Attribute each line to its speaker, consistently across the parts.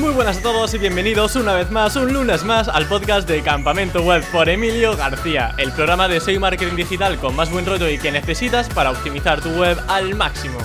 Speaker 1: Muy buenas a todos y bienvenidos una vez más, un lunes más, al podcast de Campamento Web por Emilio García, el programa de SEO marketing digital con más buen rollo y que necesitas para optimizar tu web al máximo.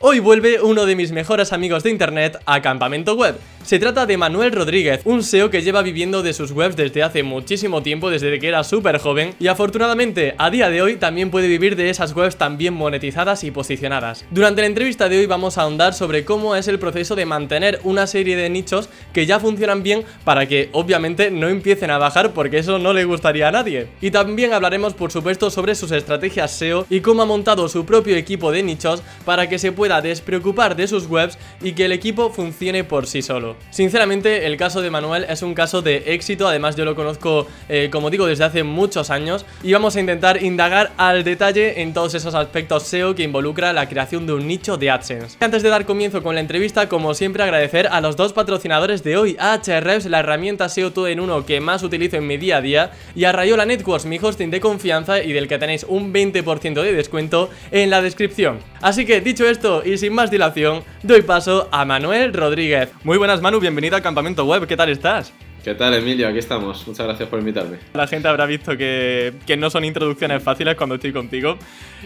Speaker 1: Hoy vuelve uno de mis mejores amigos de internet a Campamento Web. Se trata de Manuel Rodríguez, un SEO que lleva viviendo de sus webs desde hace muchísimo tiempo, desde que era súper joven, y afortunadamente a día de hoy también puede vivir de esas webs tan bien monetizadas y posicionadas. Durante la entrevista de hoy vamos a ahondar sobre cómo es el proceso de mantener una serie de nichos que ya funcionan bien para que obviamente no empiecen a bajar porque eso no le gustaría a nadie. Y también hablaremos por supuesto sobre sus estrategias SEO y cómo ha montado su propio equipo de nichos para que se pueda despreocupar de sus webs y que el equipo funcione por sí solo. Sinceramente, el caso de Manuel es un caso de éxito, además yo lo conozco, eh, como digo, desde hace muchos años y vamos a intentar indagar al detalle en todos esos aspectos SEO que involucra la creación de un nicho de AdSense. Antes de dar comienzo con la entrevista, como siempre, agradecer a los dos patrocinadores de hoy, a Ahrefs, la herramienta SEO todo en uno que más utilizo en mi día a día, y a Rayola Networks, mi hosting de confianza y del que tenéis un 20% de descuento en la descripción. Así que, dicho esto y sin más dilación, doy paso a Manuel Rodríguez. Muy buenas Manu, bienvenido al Campamento Web, ¿qué tal estás?
Speaker 2: ¿Qué tal, Emilio? Aquí estamos. Muchas gracias por invitarme.
Speaker 1: La gente habrá visto que, que, no son introducciones fáciles cuando estoy contigo.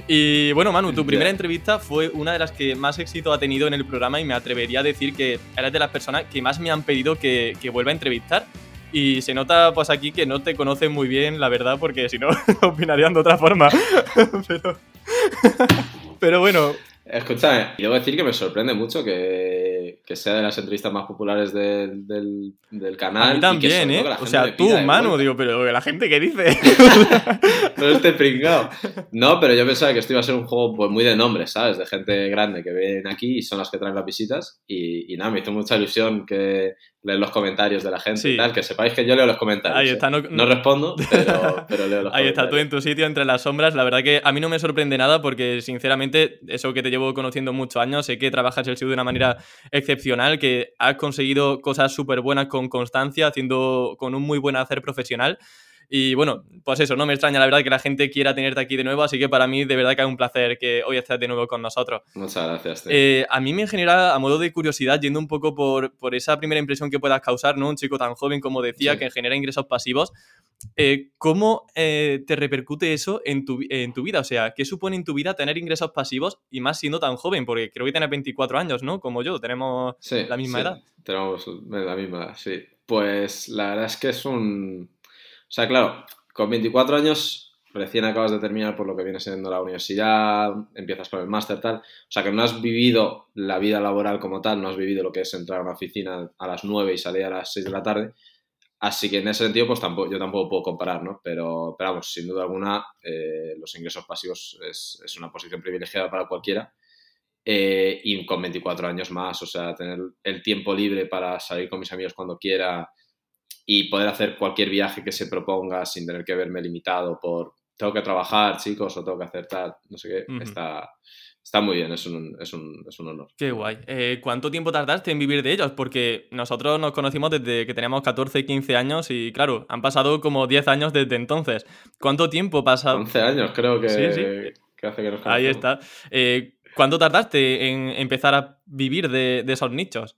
Speaker 1: Y bueno, Manu, tu primera entrevista fue una de las que más éxito ha tenido en el programa y me atrevería a decir que eres de las personas que más me han pedido que, que vuelva a entrevistar. Y se nota pues aquí que no te conocen muy bien, la verdad, porque si no, opinarían de otra forma. Pero, pero bueno,
Speaker 2: Escúchame, debo decir que me sorprende mucho que, que sea de las entrevistas más populares del, del, del canal.
Speaker 1: A mí también, ¿eh? O sea, tú, mano, digo, pero la gente que dice.
Speaker 2: no esté pringado. No, pero yo pensaba que esto iba a ser un juego pues, muy de nombres, ¿sabes? De gente grande que ven aquí y son las que traen las visitas. Y, y nada, me hizo mucha ilusión que leer los comentarios de la gente y tal, que sepáis que yo leo los comentarios.
Speaker 1: Ahí está,
Speaker 2: no, no respondo, pero, pero, leo los
Speaker 1: Ahí
Speaker 2: comentarios.
Speaker 1: está, tú en tu sitio, entre las sombras. La verdad que a mí no me sorprende nada porque, sinceramente, eso que te llevo conociendo muchos años, sé que trabajas el SEO de una manera excepcional, que has conseguido cosas súper buenas con constancia, haciendo con un muy buen hacer profesional. Y bueno, pues eso, no me extraña la verdad que la gente quiera tenerte aquí de nuevo, así que para mí de verdad que es un placer que hoy estés de nuevo con nosotros.
Speaker 2: Muchas gracias.
Speaker 1: Eh, a mí me genera, a modo de curiosidad, yendo un poco por, por esa primera impresión que puedas causar, ¿no? Un chico tan joven como decía, sí. que genera ingresos pasivos. Eh, ¿Cómo eh, te repercute eso en tu, en tu vida? O sea, ¿qué supone en tu vida tener ingresos pasivos y más siendo tan joven? Porque creo que tienes 24 años, ¿no? Como yo, tenemos
Speaker 2: sí,
Speaker 1: la misma
Speaker 2: sí,
Speaker 1: edad.
Speaker 2: Tenemos la misma edad, sí. Pues la verdad es que es un... O sea, claro, con 24 años, recién acabas de terminar por lo que viene siendo la universidad, empiezas con el máster, tal. O sea, que no has vivido la vida laboral como tal, no has vivido lo que es entrar a una oficina a las 9 y salir a las 6 de la tarde. Así que en ese sentido, pues tampoco, yo tampoco puedo comparar, ¿no? Pero, pero vamos, sin duda alguna, eh, los ingresos pasivos es, una posición privilegiada para cualquiera. Eh, y con 24 años más, o sea, tener el tiempo libre para salir con mis amigos cuando quiera, y poder hacer cualquier viaje que se proponga sin tener que verme limitado por tengo que trabajar, chicos, o tengo que hacer tal, no sé qué, uh -huh. está, está muy bien, es un, es un, es un honor.
Speaker 1: Qué guay. Eh, ¿Cuánto tiempo tardaste en vivir de ellos? Porque nosotros nos conocimos desde que teníamos 14, 15 años y claro, han pasado como 10 años desde entonces. ¿Cuánto tiempo pasa?
Speaker 2: 11 años creo que,
Speaker 1: sí, sí.
Speaker 2: que hace que nos conocemos.
Speaker 1: Ahí está. Eh, ¿Cuánto tardaste en empezar a vivir de, de esos nichos?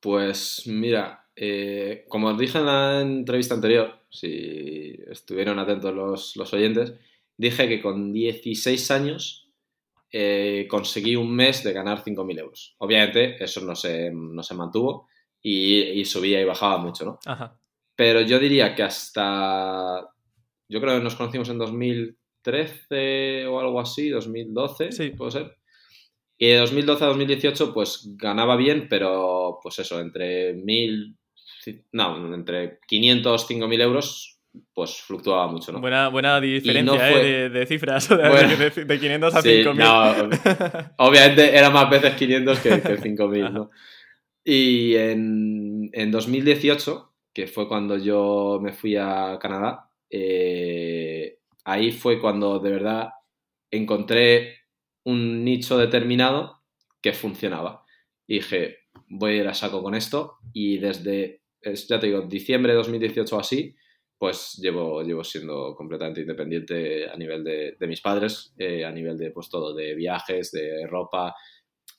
Speaker 2: Pues mira, eh, como os dije en la entrevista anterior, si estuvieron atentos los, los oyentes, dije que con 16 años eh, conseguí un mes de ganar 5.000 euros. Obviamente eso no se, no se mantuvo y, y, subía y bajaba mucho, ¿no?
Speaker 1: Ajá.
Speaker 2: Pero yo diría que hasta, yo creo que nos conocimos en 2013 o algo así, 2012,
Speaker 1: sí.
Speaker 2: puede ser. Y de 2012 a 2018 pues ganaba bien, pero pues eso, entre 1.000 no, entre 500 5.000 euros, pues fluctuaba mucho, ¿no?
Speaker 1: Buena, buena diferencia no fue... eh, de, de, cifras, de, de, de 500 a
Speaker 2: sí,
Speaker 1: 5.000.
Speaker 2: No, obviamente era más veces 500 que, que 5.000, ¿no? Y en, en, 2018, que fue cuando yo me fui a Canadá, eh, ahí fue cuando de verdad encontré un nicho determinado que funcionaba. Y dije, voy a ir a saco con esto y desde es, ya te digo, diciembre de 2018 o así, pues llevo, llevo siendo completamente independiente a nivel de, mis padres, eh, a nivel de pues todo, de viajes, de ropa.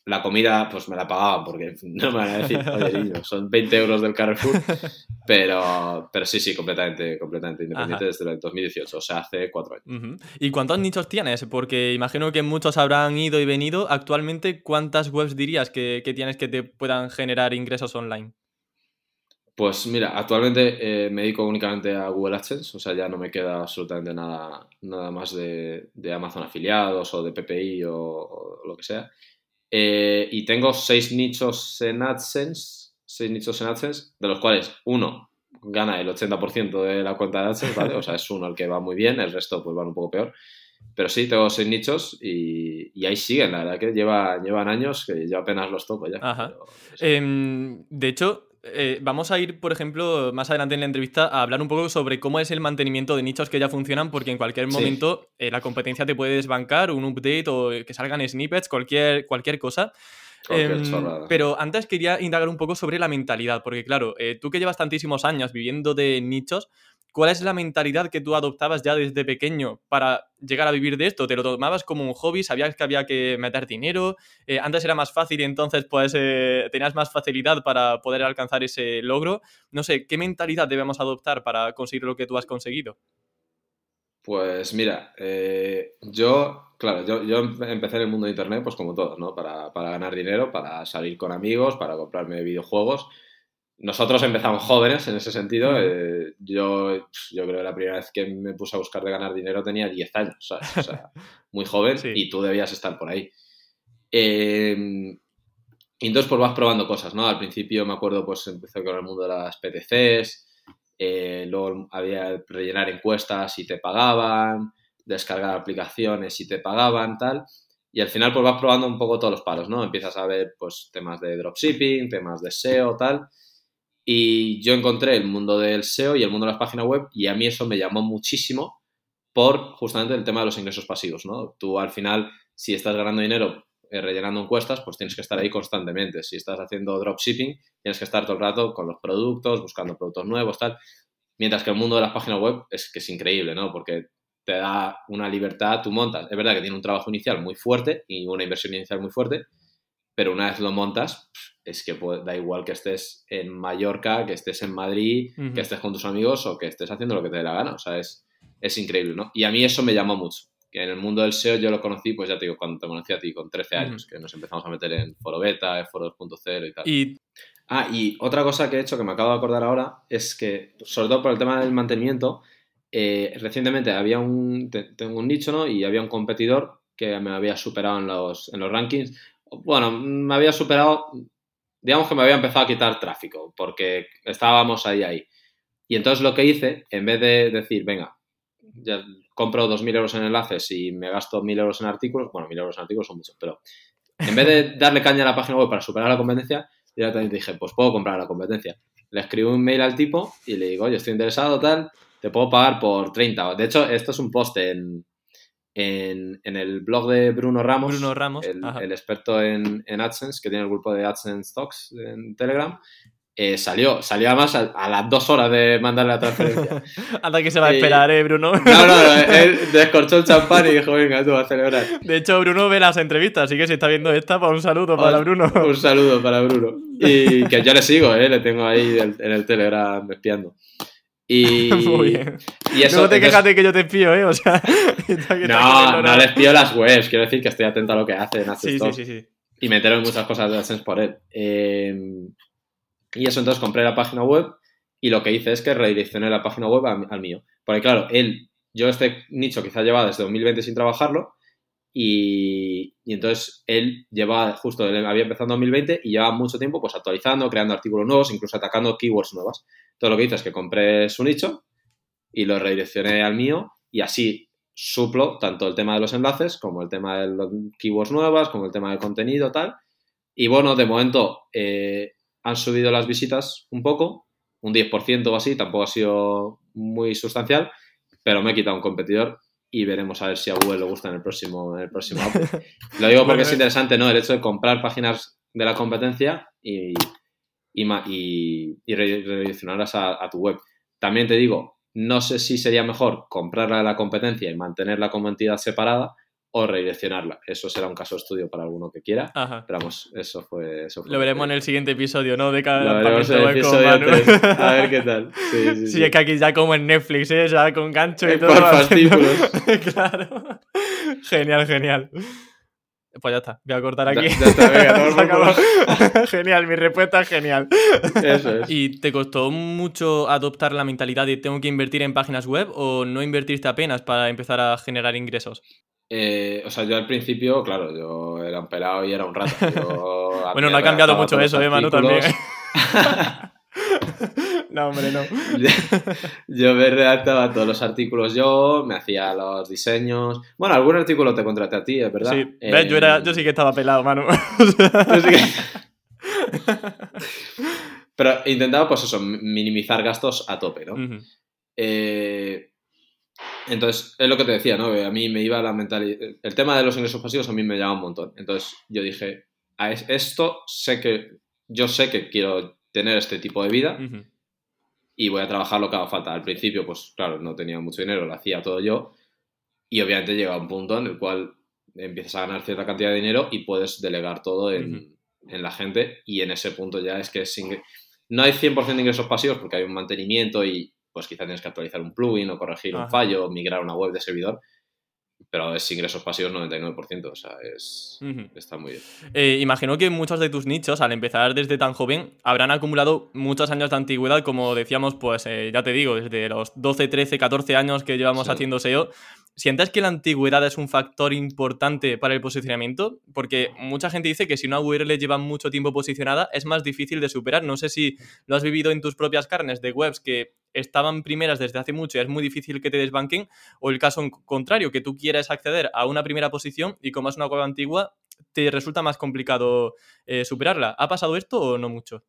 Speaker 2: La comida, pues me la pagaban porque no me van a decir, oye, niño, son 20 euros del Carrefour, pero, pero sí, sí, completamente, completamente independiente desde el 2018, o sea, hace cuatro años.
Speaker 1: ¿Y cuántos nichos tienes? Porque imagino que muchos habrán ido y venido. Actualmente, ¿cuántas webs dirías que, que tienes que te puedan generar ingresos online?
Speaker 2: Pues mira, actualmente eh, me dedico únicamente a Google AdSense, o sea, ya no me queda absolutamente nada, nada más de, Amazon afiliados o de PPI o, lo que sea. Eh, y tengo seis nichos en AdSense, seis nichos en AdSense, de los cuales uno gana el 80% de la cuenta de AdSense, ¿vale? O sea, es uno el que va muy bien, el resto pues van un poco peor. Pero sí, tengo seis nichos y, ahí siguen, la verdad que lleva, llevan años que yo apenas los toco ya.
Speaker 1: Ajá. Em, de hecho, eh, vamos a ir, por ejemplo, más adelante en la entrevista a hablar un poco sobre cómo es el mantenimiento de nichos que ya funcionan, porque en cualquier momento eh, la competencia te puede desbancar, un update o que salgan snippets, cualquier, cualquier cosa. Em, pero antes quería indagar un poco sobre la mentalidad, porque claro, eh, tú que llevas tantísimos años viviendo de nichos, ¿Cuál es la mentalidad que tú adoptabas ya desde pequeño para llegar a vivir de esto? ¿Te lo tomabas como un hobby? ¿Sabías que había que meter dinero? Eh, ¿Antes era más fácil y entonces pues eh, tenías más facilidad para poder alcanzar ese logro? No sé, ¿qué mentalidad debemos adoptar para conseguir lo que tú has conseguido?
Speaker 2: Pues mira, eh, yo, claro, yo, yo, empecé en el mundo de Internet pues como todos, ¿no? Para, para ganar dinero, para salir con amigos, para comprarme videojuegos nosotros empezamos jóvenes en ese sentido. Eh, yo, yo creo que la primera vez que me puse a buscar de ganar dinero tenía 10 años, O sea, muy joven y tú debías estar por ahí. Em, y entonces pues vas probando cosas, ¿no? Al principio me acuerdo pues empecé con el mundo de las PTCs, eh, luego había rellenar encuestas y te pagaban, descargar aplicaciones y te pagaban, tal. Y al final pues vas probando un poco todos los palos, ¿no? Empiezas a ver pues temas de dropshipping, temas de SEO, tal y yo encontré el mundo del SEO y el mundo de las páginas web y a mí eso me llamó muchísimo por justamente el tema de los ingresos pasivos, ¿no? Tú al final, si estás ganando dinero eh, rellenando encuestas, pues tienes que estar ahí constantemente. Si estás haciendo dropshipping, tienes que estar todo el rato con los productos, buscando productos nuevos, tal. Mientras que el mundo de las páginas web es que es increíble, ¿no? Porque te da una libertad, tú montas. Es verdad que tiene un trabajo inicial muy fuerte y una inversión inicial muy fuerte, pero una vez lo montas, es que da igual que estés en Mallorca, que estés en Madrid, que estés con tus amigos o que estés haciendo lo que te dé la gana. O sea, es, es increíble, ¿no? Y a mí eso me llamó mucho. Que en el mundo del SEO yo lo conocí, pues ya te digo, cuando te conocí a ti, con 13 años, que nos empezamos a meter en Foro Beta, Foro 2.0 y tal. Y... Ah, y otra cosa que he hecho que me acabo de acordar ahora es que, sobre todo por el tema del mantenimiento, eh, recientemente había un, tengo un nicho, ¿no? Y había un competidor que me había superado en los, en los rankings. Bueno, me había superado digamos que me había empezado a quitar tráfico, porque estábamos ahí, ahí. Y entonces lo que hice, en vez de decir, venga, ya compro 2.000 euros en enlaces y me gasto 1.000 euros en artículos, bueno, 1.000 euros en artículos son muchos, pero en vez de darle caña a la página web para superar la competencia, directamente dije, pues puedo comprar la competencia. Le escribo un mail al tipo y le digo, oye, estoy interesado, tal, te puedo pagar por 30. De hecho, esto es un post en, en, el blog de Bruno Ramos, el, experto en, AdSense, que tiene el grupo de AdSense Talks en Telegram, eh, salió, salió además a, las dos horas de mandarle la transferencia.
Speaker 1: Anda que se va a esperar, ¿eh, Bruno?
Speaker 2: no, no, él descorchó el champán y dijo, venga, tú vas a celebrar.
Speaker 1: De hecho, Bruno ve las entrevistas, así que si está viendo esta, pues un saludo para Bruno.
Speaker 2: Un saludo para Bruno. Y que yo le sigo, ¿eh? le tengo ahí en el Telegram espiando. Y,
Speaker 1: Muy bien. Y eso, no te quejas de que yo te espío, ¿eh? O sea,
Speaker 2: no, no le espío las webs. Quiero decir que estoy atento a lo que hace en sí, sí, sí, sí, Y me entero en muchas cosas de AdSense por él. Em, y eso entonces compré la página web y lo que hice es que redireccioné la página web al mío. Porque claro, él, yo este nicho quizá llevaba desde 2020 sin trabajarlo y, entonces él lleva, justo, él había empezado en 2020 y lleva mucho tiempo pues actualizando, creando artículos nuevos, incluso atacando keywords nuevas. Todo lo que hice es que compré su nicho y lo redireccioné al mío y así suplo tanto el tema de los enlaces como el tema de los keywords nuevas, como el tema del contenido, tal. Y bueno, de momento eh, han subido las visitas un poco, un 10% o así, tampoco ha sido muy sustancial, pero me he quitado un competidor y veremos a ver si a Google le gusta en el próximo, en el próximo Lo digo porque es interesante, ¿no? El hecho de comprar páginas de la competencia y, y, y redireccionarlas a, tu web. También te digo, no sé si sería mejor comprarla de la competencia y mantenerla como entidad separada o redireccionarla. Eso será un caso de estudio para alguno que quiera.
Speaker 1: Ajá.
Speaker 2: Pero vamos, eso fue. Eso fue
Speaker 1: Lo veremos en el siguiente episodio, ¿no? De cada.
Speaker 2: A ver qué tal. Sí, sí,
Speaker 1: Sí,
Speaker 2: sí.
Speaker 1: es que aquí ya como en Netflix, ¿eh? Ya con gancho y
Speaker 2: Eh,
Speaker 1: todo.
Speaker 2: por fascículos.
Speaker 1: claro. Genial, genial. Pues ya está, voy a cortar
Speaker 2: Ya-
Speaker 1: aquí.
Speaker 2: ya está, venga,
Speaker 1: genial, mi respuesta es genial.
Speaker 2: Eso es.
Speaker 1: ¿Y te costó mucho adoptar la mentalidad de tengo que invertir en páginas web o no invertirte apenas para empezar a generar ingresos?
Speaker 2: Eh, o sea, yo al principio, claro, yo era un pelado y era un. Yo a
Speaker 1: Bueno, no ha cambiado mucho eso, ¿eh, Manu? También. no, hombre, no.
Speaker 2: yo me redactaba todos los artículos yo, me hacía los diseños. Bueno, algún artículo te contraté a ti, es verdad.
Speaker 1: Sí, ¿ves? Yo, era, yo sí que estaba pelado, Manu.
Speaker 2: yo sí que- Pero intentaba, pues eso, minimizar gastos a tope, ¿no? Eh, entonces, es lo que te decía, ¿no? A mí me iba la mentalidad. El tema de los ingresos pasivos a mí me llama un montón. Entonces, yo dije, a es- esto sé que. Yo sé que quiero tener este tipo de vida y voy a trabajar lo que haga falta. Al principio, pues claro, no tenía mucho dinero, lo hacía todo yo. Y obviamente llega un punto en el cual empiezas a ganar cierta cantidad de dinero y puedes delegar todo en, en la gente. Y en ese punto ya es que es ingre- no hay 100% de ingresos pasivos porque hay un mantenimiento y pues quizá tienes que actualizar un plugin o corregir un fallo o migrar una web de servidor. Pero es ingresos pasivos 99%, o sea, es, está muy bien.
Speaker 1: Eh, imagino que muchos de tus nichos, al empezar desde tan joven, habrán acumulado muchos años de antigüedad, como decíamos, pues eh, ya te digo, desde los 12, 13, 14 años que llevamos
Speaker 2: Sí.
Speaker 1: haciendo SEO. ¿Sientes que la antigüedad es un factor importante para el posicionamiento? Porque mucha gente dice que si una URL lleva mucho tiempo posicionada es más difícil de superar. No sé si lo has vivido en tus propias carnes de webs que estaban primeras desde hace mucho y es muy difícil que te desbanquen, o el caso contrario, que tú quieres acceder a una primera posición y como es una web antigua, te resulta más complicado eh, superarla. ¿Ha pasado esto o no mucho?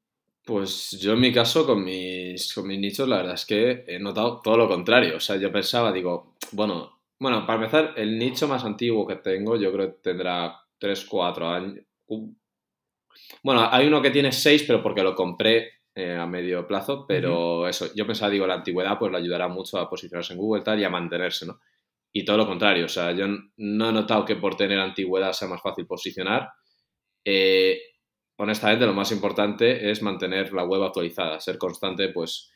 Speaker 2: Pues yo en mi caso, con mis, con mis nichos, la verdad es que he notado todo lo contrario. O sea, yo pensaba, digo, bueno, bueno, para empezar, el nicho más antiguo que tengo, yo creo que tendrá 3, 4 años. Bueno, hay uno que tiene 6, pero porque lo compré eh, a medio plazo, pero eso, yo pensaba, digo, la antigüedad pues le ayudará mucho a posicionarse en Google tal, y a mantenerse, ¿no? Y todo lo contrario, o sea, yo no he notado que por tener antigüedad sea más fácil posicionar. Eh, honestamente, lo más importante es mantener la web actualizada, ser constante, pues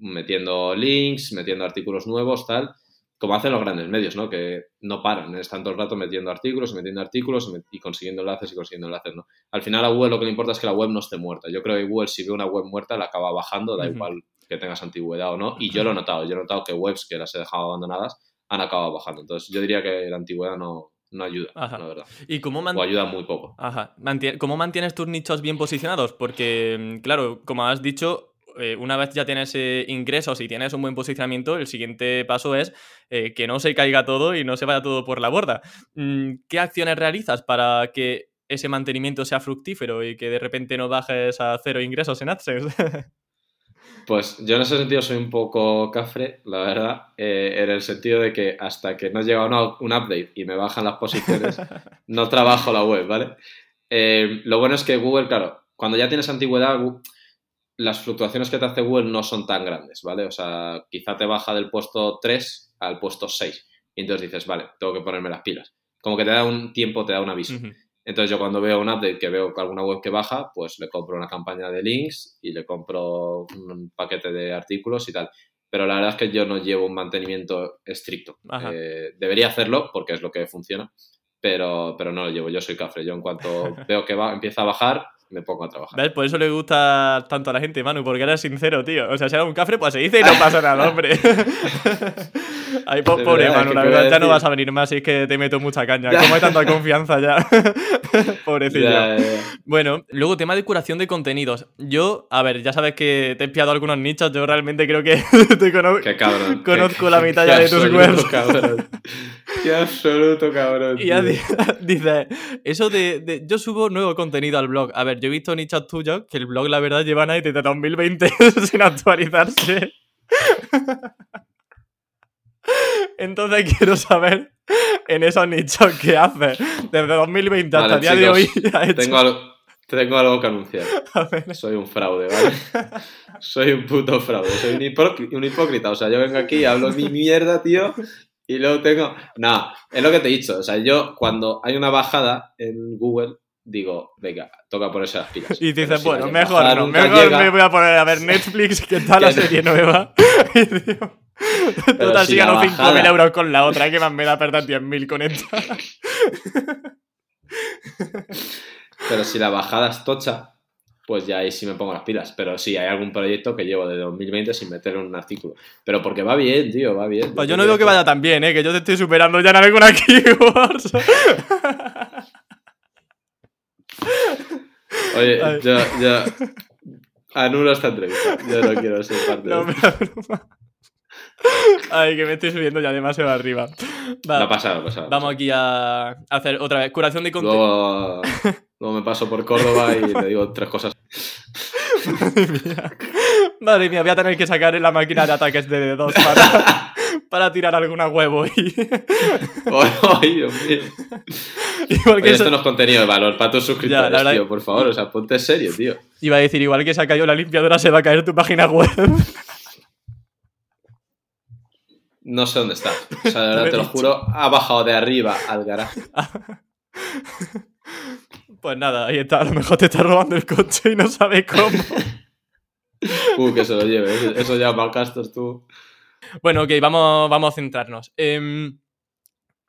Speaker 2: metiendo links, metiendo artículos nuevos, tal, como hacen los grandes medios, ¿no? Que no paran, están todo el rato metiendo artículos, metiendo artículos y consiguiendo enlaces y consiguiendo enlaces, ¿no? Al final a Google lo que le importa es que la web no esté muerta. Yo creo que Google si ve una web muerta la acaba bajando, da igual que tengas antigüedad o no, y yo lo he notado, yo he notado que webs que las he dejado abandonadas han acabado bajando. Entonces yo diría que la antigüedad no, no ayuda,
Speaker 1: Ajá.
Speaker 2: la verdad.
Speaker 1: ¿Y cómo,
Speaker 2: O ayuda muy poco.
Speaker 1: Ajá. ¿Cómo mantienes tus nichos bien posicionados? Porque, mm, claro, como has dicho, eh, una vez ya tienes eh, ingresos y tienes un buen posicionamiento, el siguiente paso es eh, que no se caiga todo y no se vaya todo por la borda. Mm, ¿Qué acciones realizas para que ese mantenimiento sea fructífero y que de repente no bajes a cero ingresos en AdSense?
Speaker 2: Pues yo en ese sentido soy un poco cafre, la verdad, eh, en el sentido de que hasta que no llega una- un update y me bajan las posiciones, no trabajo la web, ¿vale? Lo bueno es que Google, claro, cuando ya tienes antigüedad, las fluctuaciones que te hace Google no son tan grandes, ¿vale? O sea, quizá te baja del puesto 3 al puesto 6 y entonces dices, vale, tengo que ponerme las pilas. Como que te da un tiempo, te da un aviso. Entonces yo cuando veo un update que veo que alguna web que baja, pues le compro una campaña de links y le compro un paquete de artículos y tal. Pero la verdad es que yo no llevo un mantenimiento estricto. Eh, debería hacerlo porque es lo que funciona, pero, pero no lo llevo. Yo soy cafre. Yo en cuanto veo que va, empieza a bajar, me pongo a trabajar.
Speaker 1: ¿Ves? Por eso le gusta tanto a la gente, Manu, porque eres sincero, tío. O sea, si era un cafre, pues se dice y no pasa nada, hombre. Ay, po- pobre
Speaker 2: verdad,
Speaker 1: Manu,
Speaker 2: ¿qué
Speaker 1: la verdad, ya no vas a venir más, es que te meto mucha caña. Como hay tanta confianza ya. Pobrecillo.
Speaker 2: Ya, ya.
Speaker 1: Bueno, luego tema de curación de contenidos. Yo, a ver, ya sabes que te he espiado algunos nichos, yo realmente creo que te conozco.
Speaker 2: Qué cabrón.
Speaker 1: Conozco
Speaker 2: Qué-
Speaker 1: la mitad ya de tus webs.
Speaker 2: Cabrón. Qué absoluto cabrón.
Speaker 1: Y ya
Speaker 2: tío.
Speaker 1: di- dice, eso de, de- Yo subo nuevo contenido al blog. A ver, yo he visto nichos tuyos que el blog, la verdad, llevan ahí desde 2020 sin actualizarse. Entonces quiero saber en esos nichos qué haces. Desde 2020 hasta
Speaker 2: Vale,
Speaker 1: el día de hoy hecho-
Speaker 2: Tengo, al- tengo algo que anunciar. Soy un fraude, ¿vale? Soy un puto fraude. Soy un, un hipócrita. O sea, yo vengo aquí, hablo mi mierda, tío, y luego tengo. No, es lo que te he dicho. O sea, yo cuando hay una bajada en Google, digo, venga, toca ponerse las pilas.
Speaker 1: Y dices,
Speaker 2: si
Speaker 1: bueno, mejor no, mejor
Speaker 2: llega-
Speaker 1: me voy a poner a ver Netflix, que está la serie nueva. Y digo, Total,
Speaker 2: si
Speaker 1: si
Speaker 2: la
Speaker 1: gano 5.000
Speaker 2: bajada-
Speaker 1: euros con la otra, que más me da perder 10.000 con esta.
Speaker 2: Pero si la bajada es tocha, pues ya ahí sí me pongo las pilas. Pero sí, hay algún proyecto que llevo de 2020 sin meter un artículo. Pero porque va bien, tío, va bien.
Speaker 1: Pues yo no digo que vaya tan bien, ¿eh? que yo te estoy superando ya en alguna keywords.
Speaker 2: Oye, yo, yo anulo esta entrevista. Yo no quiero ser parte
Speaker 1: No,
Speaker 2: de
Speaker 1: broma. Ay, que me estoy subiendo ya demasiado arriba. Va,
Speaker 2: No pasa, no pasa. no
Speaker 1: vamos aquí a hacer otra vez curación de contenido.
Speaker 2: Luego, luego me paso por Córdoba y le digo tres cosas.
Speaker 1: Madre mía. Madre mía, voy a tener que sacar la máquina de ataques de D2 para, para tirar alguna huevo. Y,
Speaker 2: Ay, Dios mío.
Speaker 1: igual que
Speaker 2: Oye,
Speaker 1: eso-
Speaker 2: esto no es contenido de valor para tus suscriptores,
Speaker 1: verdad-
Speaker 2: tío, por favor. O sea, ponte serio, tío.
Speaker 1: Iba a decir, igual que se ha caído la limpiadora, se va a caer tu página web.
Speaker 2: No sé dónde está. O sea, de verdad, te lo juro, ha bajado de arriba al garaje.
Speaker 1: Pues nada, ahí está. A lo mejor te está robando el coche y no sabe cómo.
Speaker 2: Uh, que se lo lleve. Eso- ya malcastos tú.
Speaker 1: Bueno, ok, vamos, vamos a centrarnos. Em,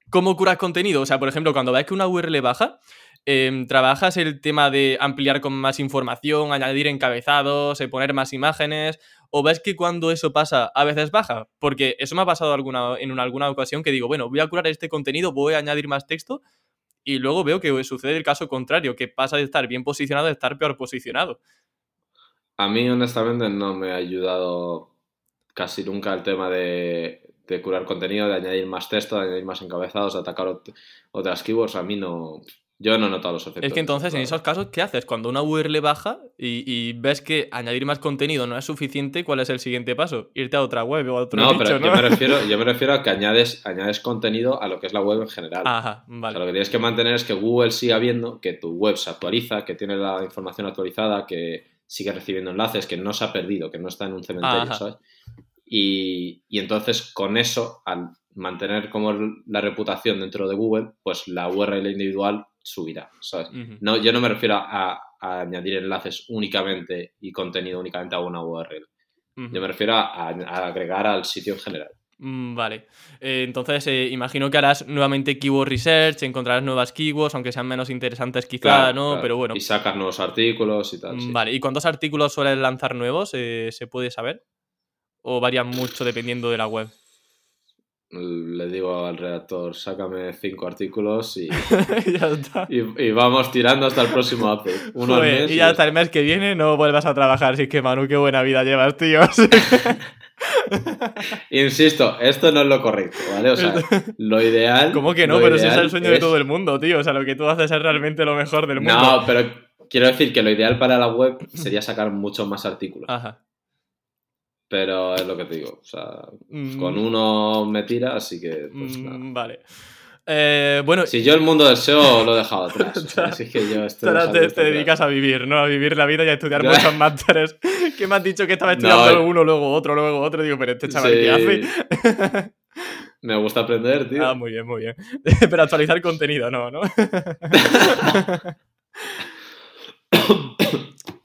Speaker 1: ¿Cómo curas contenido? O sea, por ejemplo, cuando ves que una URL baja, em, ¿trabajas el tema de ampliar con más información, añadir encabezados, eh, poner más imágenes? ¿O ves que cuando eso pasa, a veces baja? Porque eso me ha pasado en una- alguna ocasión que digo, bueno, voy a curar este contenido, voy a añadir más texto, y luego veo que sucede el caso contrario, que pasa de estar bien posicionado a estar peor posicionado.
Speaker 2: A mí, honestamente, no me ha ayudado casi nunca el tema de, de curar contenido, de añadir más texto, de añadir más encabezados, de atacar ot- otras keywords. A mí no. Yo no he notado los efectos.
Speaker 1: Es que entonces, en esos casos, ¿qué haces? Cuando una URL baja y, y ves que añadir más contenido no es suficiente, ¿cuál es el siguiente paso? Irte a otra web o a otro
Speaker 2: No,
Speaker 1: nicho,
Speaker 2: pero
Speaker 1: ¿no?
Speaker 2: yo, me refiero, yo me refiero a que añades, añades contenido a lo que es la web en general.
Speaker 1: Ajá,
Speaker 2: O sea,
Speaker 1: vale.
Speaker 2: lo que tienes que mantener es que Google siga viendo que tu web se actualiza, que tiene la información actualizada, que sigue recibiendo enlaces, que no se ha perdido, que no está en un cementerio,
Speaker 1: Ajá.
Speaker 2: ¿sabes? Y, y entonces con eso, al mantener como la reputación dentro de Google, pues la URL individual subirá. No, yo no me refiero a, a añadir enlaces únicamente y contenido únicamente a una URL. Yo me refiero a, a agregar al sitio en general.
Speaker 1: Mm, Vale. Eh, entonces, eh, imagino que harás nuevamente keyword research, encontrarás nuevas keywords, aunque sean menos interesantes quizá,
Speaker 2: Claro,
Speaker 1: ¿no?
Speaker 2: claro.
Speaker 1: Pero bueno.
Speaker 2: Y sacas nuevos artículos y tal. sí.
Speaker 1: Mm, Vale. ¿Y cuántos artículos sueles lanzar nuevos? Eh, ¿Se puede saber? ¿O varían mucho dependiendo de la web?
Speaker 2: Le digo al redactor, sácame cinco artículos y,
Speaker 1: ya está.
Speaker 2: y, y vamos tirando hasta el próximo update. Uno al mes
Speaker 1: y ya hasta el mes que viene no vuelvas a trabajar. Así que, Manu, qué buena vida llevas, tío.
Speaker 2: Insisto, esto no es lo correcto, ¿vale? O sea, lo ideal.
Speaker 1: ¿Cómo que no? Pero ese es el sueño de
Speaker 2: es-
Speaker 1: todo el mundo, tío. O sea, lo que tú haces es realmente lo mejor del mundo.
Speaker 2: No, pero quiero decir que lo ideal para la web sería sacar muchos más artículos.
Speaker 1: Ajá.
Speaker 2: Pero es lo que te digo. O sea,
Speaker 1: Mm,
Speaker 2: con uno me tira, así que. Pues,
Speaker 1: mm,
Speaker 2: nada.
Speaker 1: Vale. Eh, bueno,
Speaker 2: Si yo el mundo del SEO lo he dejado atrás. así que yo estoy
Speaker 1: te,
Speaker 2: esto
Speaker 1: te
Speaker 2: atrás.
Speaker 1: dedicas a vivir, ¿no? A vivir la vida y a estudiar muchos másteres. que me has dicho que estaba estudiando
Speaker 2: eh.
Speaker 1: uno, luego otro, luego otro. Digo, pero este chaval, ¿qué hace?
Speaker 2: Me gusta aprender, tío.
Speaker 1: ah, muy bien, muy bien. pero actualizar contenido, no, ¿no?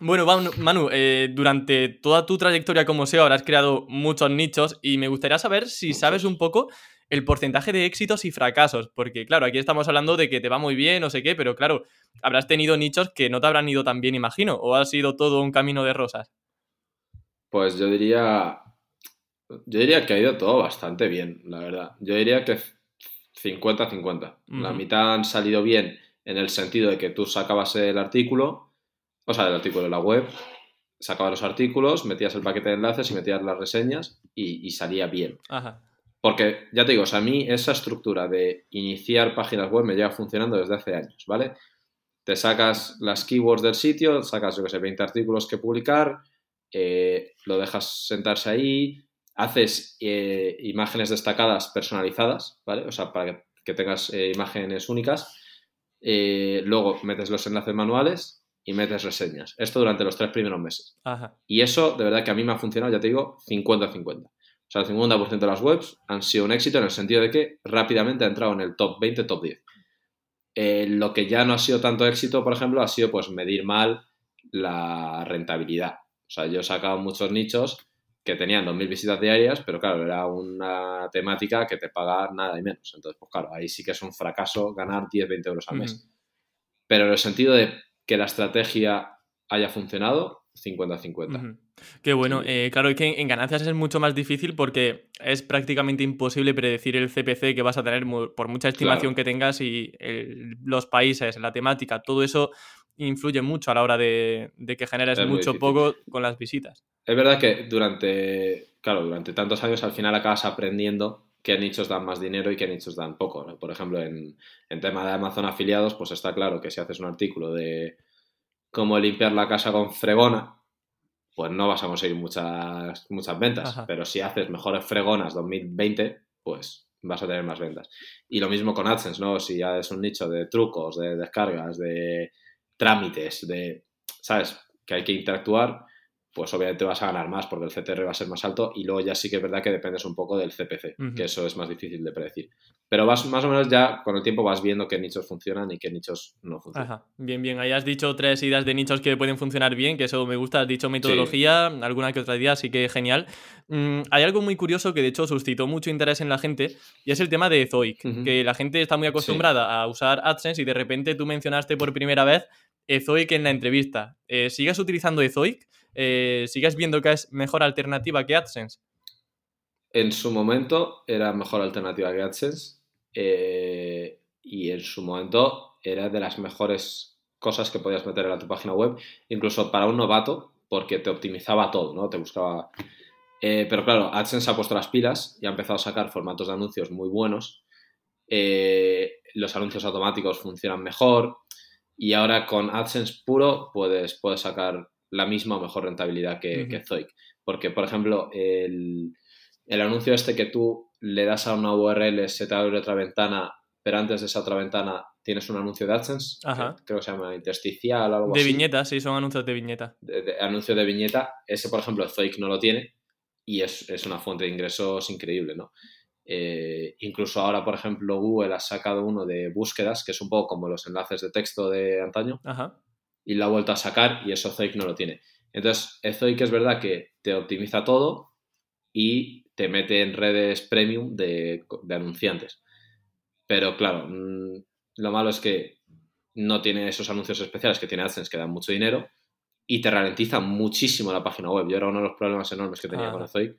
Speaker 1: Bueno, Manu, eh, durante toda tu trayectoria como SEO habrás creado muchos nichos y me gustaría saber si sabes un poco el porcentaje de éxitos y fracasos, porque claro, aquí estamos hablando de que te va muy bien, no sé qué, pero claro, habrás tenido nichos que no te habrán ido tan bien, imagino, o ha sido todo un camino de rosas.
Speaker 2: Pues yo diría. Yo diría que ha ido todo bastante bien, la verdad. Yo diría que 50-50. La mitad han salido bien en el sentido de que tú sacabas el artículo, o sea, el artículo de la web, sacabas los artículos, metías el paquete de enlaces y metías las reseñas y, y salía bien.
Speaker 1: Ajá.
Speaker 2: Porque, ya te digo, o sea, a mí esa estructura de iniciar páginas web me lleva funcionando desde hace años, ¿vale? Te sacas las keywords del sitio, sacas, yo que sé, 20 artículos que publicar, eh, lo dejas sentarse ahí, haces eh, imágenes destacadas personalizadas, ¿vale? O sea, para que, que tengas eh, imágenes únicas. Luego metes los enlaces manuales y metes reseñas. Esto durante los tres primeros meses.
Speaker 1: Ajá.
Speaker 2: Y eso, de verdad que a mí me ha funcionado, ya te digo, 50-50. O sea, el 50% de las webs han sido un éxito en el sentido de que rápidamente ha entrado en el top 20, top 10. Eh, lo que ya no ha sido tanto éxito, por ejemplo, ha sido pues medir mal la rentabilidad. O sea, yo he sacado muchos nichos que tenían 2.000 visitas diarias, pero claro, era una temática que te paga nada y menos. Entonces, pues claro, ahí sí que es un fracaso ganar 10, 20 euros al mes. Pero en el sentido de que la estrategia haya funcionado, 50-50.
Speaker 1: Qué bueno. Eh, claro, es que en ganancias es mucho más difícil porque es prácticamente imposible predecir el CPC que vas a tener por mucha estimación que tengas y los países, la temática, todo eso influye mucho a la hora de, que generes mucho poco con las visitas.
Speaker 2: Es verdad que durante, claro, durante tantos años al final acabas aprendiendo qué nichos dan más dinero y qué nichos dan poco. Por ejemplo, en, en tema de Amazon afiliados, pues está claro que si haces un artículo de cómo limpiar la casa con fregona, pues no vas a conseguir muchas, muchas ventas. Pero si haces mejores fregonas 2020, pues vas a tener más ventas. Y lo mismo con AdSense, ¿no? Si ya es un nicho de trucos, de descargas, de trámites, de, ¿sabes? Que hay que interactuar, pues obviamente vas a ganar más porque el CTR va a ser más alto y luego ya sí que es verdad que dependes un poco del CPC, que eso es más difícil de predecir. Pero vas más o menos ya con el tiempo vas viendo qué nichos funcionan y qué nichos no funcionan.
Speaker 1: Ajá. Bien, bien. Ahí has dicho tres ideas de nichos que pueden funcionar bien, que eso me gusta. Has dicho metodología, alguna que otra idea, así que genial. Mm, hay algo muy curioso que de hecho suscitó mucho interés en la gente y es el tema de Zoic, que la gente está muy acostumbrada a usar AdSense y de repente tú mencionaste por primera vez Ezoic en la entrevista. Eh, ¿Sigues utilizando Ezoic? Eh, ¿Sigues viendo que es mejor alternativa que AdSense?
Speaker 2: En su momento era mejor alternativa que AdSense eh, y en su momento era de las mejores cosas que podías meter en tu página web, incluso para un novato, porque te optimizaba todo, ¿no? Te buscaba... pero claro, AdSense ha puesto las pilas y ha empezado a sacar formatos de anuncios muy buenos. los anuncios automáticos funcionan mejor, y ahora con AdSense puro puedes, puedes sacar la misma o mejor rentabilidad que, Zoic. Porque, por ejemplo, el, anuncio este que tú le das a una URL, se te abre otra ventana, pero antes de esa otra ventana tienes un anuncio de AdSense, creo que se llama intersticial o algo
Speaker 1: de
Speaker 2: así.
Speaker 1: De viñeta, sí, son anuncios de viñeta.
Speaker 2: anuncio de viñeta, ese, por ejemplo, Zoic no lo tiene y es, es una fuente de ingresos increíble, ¿no? Eh, incluso ahora, por ejemplo, Google ha sacado uno de búsquedas, que es un poco como los enlaces de texto de antaño, y lo ha vuelto a sacar y eso Zoic no lo tiene. Entonces, Zoic es verdad que te optimiza todo y te mete en redes premium de, anunciantes. Pero claro, mm, lo malo es que no tiene esos anuncios especiales que tiene AdSense que dan mucho dinero y te ralentiza muchísimo la página web. Yo era uno de los problemas enormes que tenía con Zoic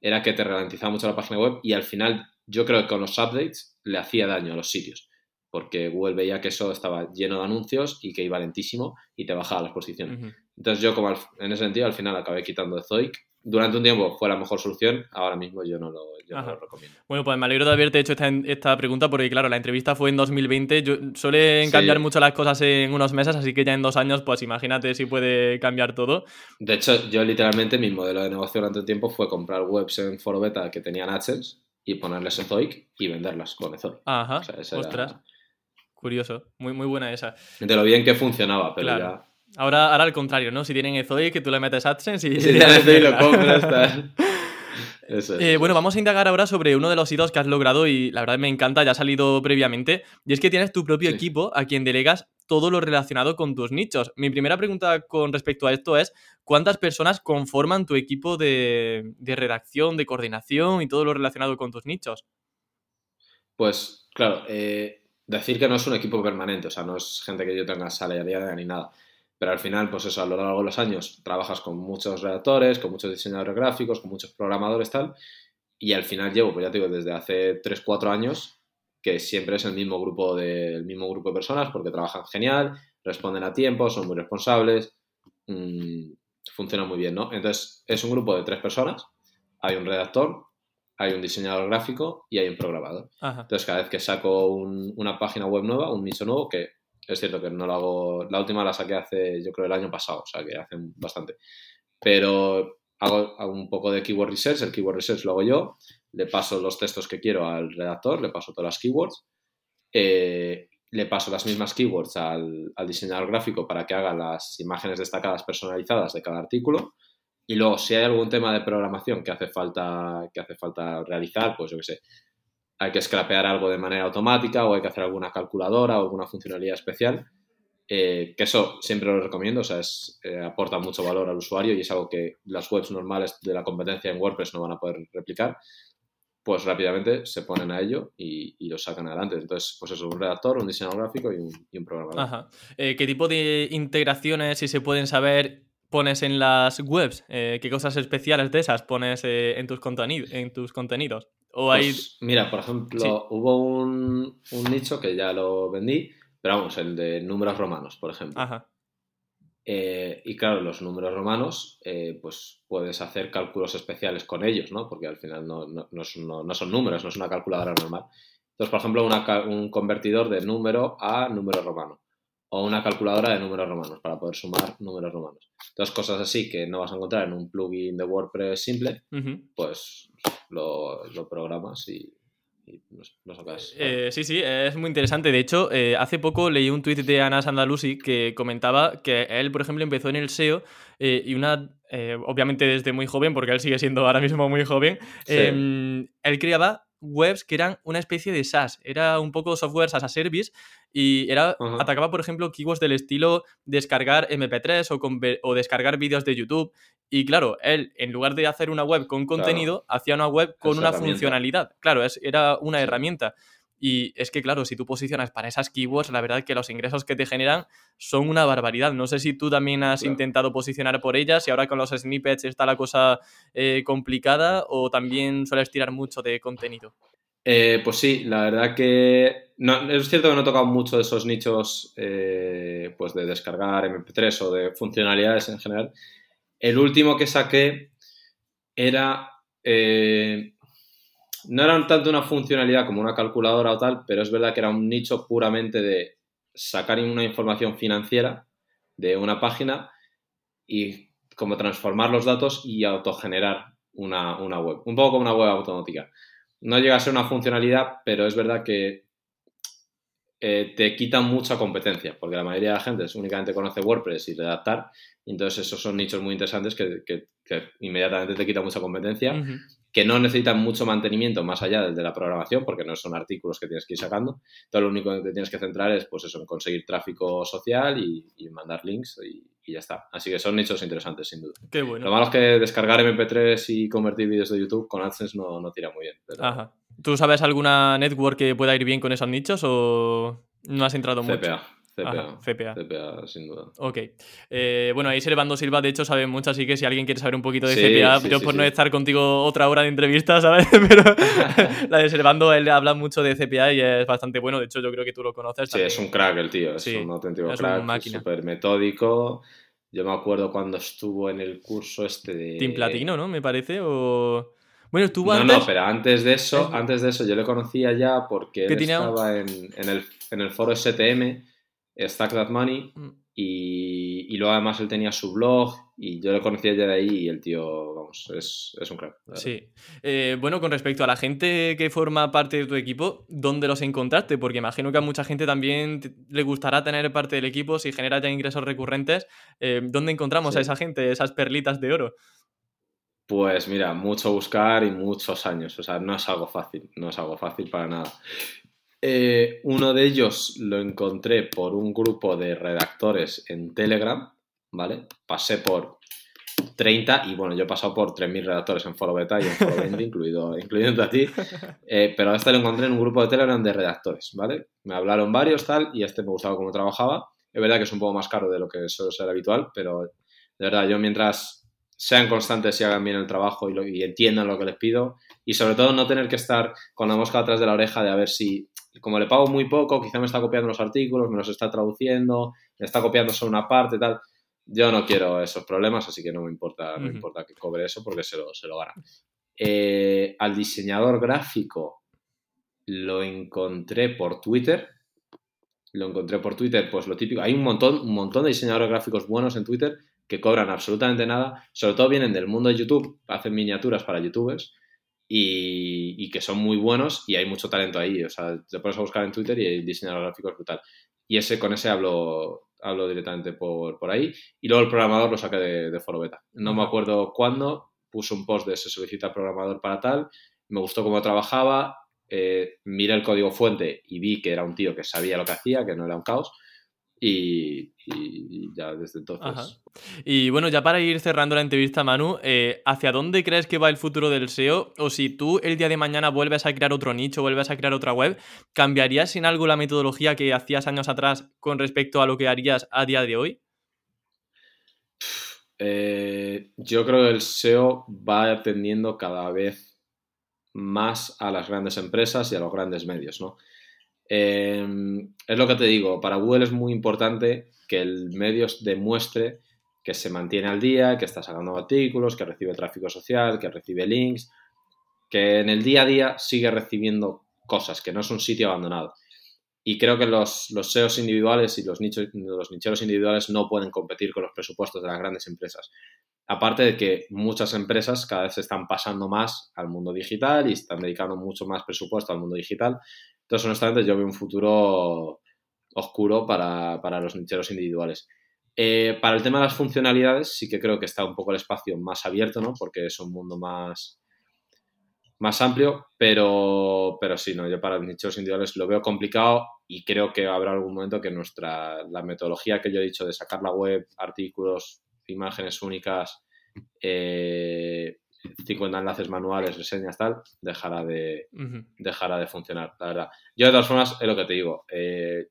Speaker 2: era que te ralentizaba mucho la página web y al final yo creo que con los updates le hacía daño a los sitios, porque Google veía que eso estaba lleno de anuncios y que iba lentísimo y te bajaba las posiciones. Entonces yo como en ese sentido al final acabé quitando de Zoic durante un tiempo fue la mejor solución, ahora mismo yo no lo, recomiendo.
Speaker 1: Bueno, pues me alegro de haberte hecho esta, pregunta porque, claro, la entrevista fue en 2020. Yo, suelen cambiar mucho las cosas en unos meses, así que ya en dos años, pues imagínate si puede cambiar todo.
Speaker 2: De hecho, yo literalmente mi modelo de negocio durante un tiempo fue comprar webs en Foro Beta que tenían AdSense y ponerles Zoic y venderlas con Zoic.
Speaker 1: Ajá, ostras. Curioso, muy, muy buena esa.
Speaker 2: De lo bien que funcionaba, pero ya
Speaker 1: Ahora, ahora al contrario, ¿no? Si tienen Ezoic, que tú le metes AdSense y...
Speaker 2: Tienen lo compras,
Speaker 1: eh, bueno, vamos a indagar ahora sobre uno de los hitos que has logrado y la verdad me encanta, ya ha salido previamente, y es que tienes tu propio equipo a quien delegas todo lo relacionado con tus nichos. Mi primera pregunta con respecto a esto es, ¿cuántas personas conforman tu equipo de, redacción, de coordinación y todo lo relacionado con tus nichos?
Speaker 2: Pues, claro, eh, decir que no es un equipo permanente, o sea, no es gente que yo tenga salariada ni nada. Pero al final, pues eso, a lo largo de los años trabajas con muchos redactores, con muchos diseñadores gráficos, con muchos programadores, tal. Y al final llevo, pues ya te digo, desde hace 3, 4 años que siempre es el mismo grupo de, mismo grupo de personas porque trabajan genial, responden a tiempo, son muy responsables, mmm, funciona muy bien, ¿no? Entonces, es un grupo de tres personas, hay un redactor, hay un diseñador gráfico y hay un programador. Entonces, cada vez que saco una página web nueva, un nicho nuevo, que es cierto que no lo hago. La última la saqué hace, yo creo, el año pasado, o sea que hace bastante. Pero hago, un poco de keyword research. El keyword research lo hago yo. Le paso los textos que quiero al redactor, le paso todas las keywords. Eh, le paso las mismas keywords al, al, diseñador gráfico para que haga las imágenes destacadas personalizadas de cada artículo. Y luego, si hay algún tema de programación que hace falta, que hace falta realizar, pues yo qué sé, hay que scrapear algo de manera automática o hay que hacer alguna calculadora o alguna funcionalidad especial, eh, que eso siempre lo recomiendo, o sea, es, eh, aporta mucho valor al usuario y es algo que las webs normales de la competencia en WordPress no van a poder replicar pues rápidamente se ponen a ello y, lo sacan adelante. Entonces, pues eso, un redactor, un diseñador gráfico y un, programador.
Speaker 1: Ajá. Eh, ¿Qué tipo de integraciones, si se pueden saber, pones en las webs? Eh, ¿Qué cosas especiales de esas pones eh, en, tus en tus contenidos? ¿O hay...
Speaker 2: Pues, mira, por ejemplo, hubo un, un, nicho que ya lo vendí, pero vamos, el de números romanos, por ejemplo. Ajá. Eh, y claro, los números romanos, eh, pues puedes hacer cálculos especiales con ellos, ¿no? Porque al final no, no, no, son, números, no es una calculadora normal. Entonces, por ejemplo, un convertidor de número a número romano o una calculadora de números romanos para poder sumar números romanos. Entonces, cosas así que no vas a encontrar en un plugin de WordPress simple, pues lo, lo programas y,
Speaker 1: eh, sí, sí, es muy interesante. De hecho, eh, hace poco leí un tuit de Anas Andalusi que comentaba que él, por ejemplo, empezó en el SEO eh, y una, obviamente desde muy joven, porque él sigue siendo ahora mismo muy joven, em, él creaba webs que eran una especie de SaaS, era un poco software as a service y era, atacaba, por ejemplo, keywords del estilo descargar MP3 o, o descargar vídeos de YouTube. Y claro, él, en lugar de hacer una web con contenido, hacía una web con una funcionalidad. Claro, es, era una herramienta. Y es que, claro, si tú posicionas para esas keywords, la verdad es que los ingresos que te generan son una barbaridad. No sé si tú también has intentado posicionar por ellas y ahora con los snippets está la cosa eh, complicada o también sueles tirar mucho de contenido.
Speaker 2: Eh, pues sí, la verdad que no, es cierto que no he tocado mucho de esos nichos eh, pues de descargar MP3 o de funcionalidades en general. El último que saqué era no era tanto una funcionalidad como una calculadora o tal, pero es verdad que era un nicho puramente de sacar una información financiera de una página y como transformar los datos y autogenerar una, una web. Un poco como una web automática. No llega a ser una funcionalidad, pero es verdad que eh, te quita mucha competencia, porque la mayoría de la gente únicamente conoce WordPress y redactar, entonces esos son nichos muy interesantes que, inmediatamente te quita mucha competencia que no necesitan mucho mantenimiento más allá del de la programación, porque no son artículos que tienes que ir sacando. Todo lo único que te tienes que centrar es pues eso, en conseguir tráfico social y, mandar links y, ya está. Así que son nichos interesantes, sin duda.
Speaker 1: Qué bueno.
Speaker 2: Lo malo es que descargar MP3 y convertir vídeos de YouTube con AdSense no, no tira muy bien.
Speaker 1: Ajá. ¿Tú sabes alguna network que pueda ir bien con esos nichos o no has entrado mucho?
Speaker 2: CPA. CPA. CPA, sin duda.
Speaker 1: Ok. Eh, bueno, ahí Servando Silva, de hecho, sabe mucho, así que si alguien quiere saber un poquito de CPA, yo por no estar contigo otra hora de entrevista, ¿sabes? Pero la de Servando, él habla mucho de CPA y es bastante bueno. De hecho, yo creo que tú lo conoces.
Speaker 2: Sí, es un crack el tío, es un auténtico crack, súper metódico. Yo me acuerdo cuando estuvo en el curso este de...
Speaker 1: Team Platino, ¿no? Me parece, o... Bueno, estuvo
Speaker 2: no, antes... No, pero antes de eso, antes de eso yo le conocía ya porque él estaba en, en, el, en el foro STM Stack That Money. Mm. Y, y, luego además él tenía su blog y yo lo conocía ya de ahí y el tío, vamos, es, es un crack.
Speaker 1: Sí. Eh, bueno, con respecto a la gente que forma parte de tu equipo, ¿dónde los encontraste? Porque imagino que a mucha gente también le gustará tener parte del equipo si genera ya ingresos recurrentes. Eh, ¿Dónde encontramos a esa gente, esas perlitas de oro?
Speaker 2: Pues mira, mucho buscar y muchos años. O sea, no es algo fácil, no es algo fácil para nada. Eh, uno de ellos lo encontré por un grupo de redactores en Telegram, ¿vale? Pasé por 30 y bueno, yo he pasado por 3.000 redactores en Foro Beta y en Foro 20, incluido, incluyendo a ti, eh, pero este lo encontré en un grupo de Telegram de redactores, ¿vale? Me hablaron varios tal y este me gustaba cómo trabajaba. Es verdad que es un poco más caro de lo que suele ser habitual, pero de verdad, yo mientras sean constantes y hagan bien el trabajo y, y entiendan lo que les pido y sobre todo no tener que estar con la mosca atrás de la oreja de a ver si como le pago muy poco, quizá me está copiando los artículos, me los está traduciendo, me está copiando solo una parte, tal. Yo no quiero esos problemas, así que no me importa, no importa que cobre eso porque se lo, se lo gana. Eh, al diseñador gráfico lo encontré por Twitter. Lo encontré por Twitter, pues lo típico. Hay un montón, un montón de diseñadores gráficos buenos en Twitter que cobran absolutamente nada. Sobre todo vienen del mundo de YouTube, hacen miniaturas para youtubers y, que son muy buenos y hay mucho talento ahí. O sea, te pones a buscar en Twitter y el diseñador gráfico es brutal. Y ese, con ese hablo, hablo directamente por, por ahí. Y luego el programador lo saqué de, de foro beta. No me acuerdo cuándo, puso un post de se solicita programador para tal, me gustó cómo trabajaba, eh, miré el código fuente y vi que era un tío que sabía lo que hacía, que no era un caos. Y, ya desde entonces.
Speaker 1: Y bueno, ya para ir cerrando la entrevista, Manu, eh, ¿hacia dónde crees que va el futuro del SEO? O si tú el día de mañana vuelves a crear otro nicho, vuelves a crear otra web, ¿cambiarías en algo la metodología que hacías años atrás con respecto a lo que harías a día de hoy?
Speaker 2: Eh, yo creo que el SEO va atendiendo cada vez más a las grandes empresas y a los grandes medios, ¿no? Em, es lo que te digo, para Google es muy importante que el medio demuestre que se mantiene al día, que está sacando artículos, que recibe tráfico social, que recibe links, que en el día a día sigue recibiendo cosas, que no es un sitio abandonado. Y creo que los, los SEOs individuales y los, nichos, los nicheros individuales no pueden competir con los presupuestos de las grandes empresas. Aparte de que muchas empresas cada vez se están pasando más al mundo digital y están dedicando mucho más presupuesto al mundo digital. Entonces, honestamente, yo veo un futuro oscuro para, los nicheros individuales. Eh, para el tema de las funcionalidades, sí que creo que está un poco el espacio más abierto, ¿no? Porque es un mundo más, más amplio, pero, pero sí, no, yo para los nichos individuales lo veo complicado y creo que habrá algún momento que nuestra, la metodología que yo he dicho de sacar la web, artículos, imágenes únicas, eh, 50 enlaces manuales, reseñas, tal, dejará de, dejará de funcionar, la verdad. Yo, de todas formas, es lo que te digo. Eh,